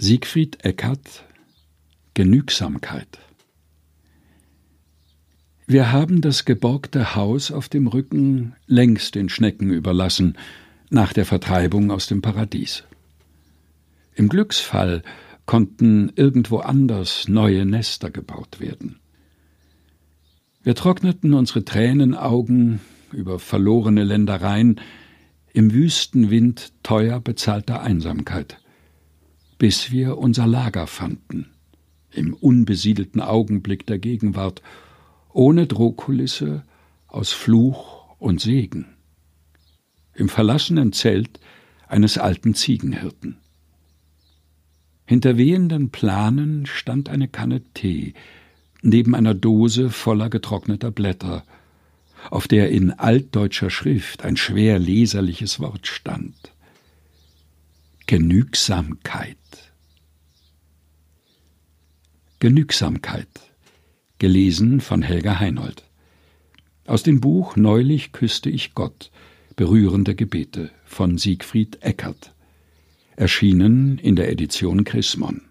Siegfried Eckert Genügsamkeit Wir haben das geborgte Haus auf dem Rücken längst den Schnecken überlassen, nach der Vertreibung aus dem Paradies. Im Glücksfall konnten irgendwo anders neue Nester gebaut werden. Wir trockneten unsere Tränenaugen über verlorene Ländereien im wüsten Wind teuer bezahlter Einsamkeit, bis wir unser Lager fanden, im unbesiedelten Augenblick der Gegenwart, ohne Drohkulisse, aus Fluch und Segen, im verlassenen Zelt eines alten Ziegenhirten. Hinter wehenden Planen stand eine Kanne Tee, neben einer Dose voller getrockneter Blätter, auf der in altdeutscher Schrift ein schwer leserliches Wort stand. Genügsamkeit. Genügsamkeit. Gelesen von Helga Heinold. Aus dem Buch Neulich küsste ich Gott. Berührende Gebete von Siegfried Eckert erschienen in der Edition Chrismon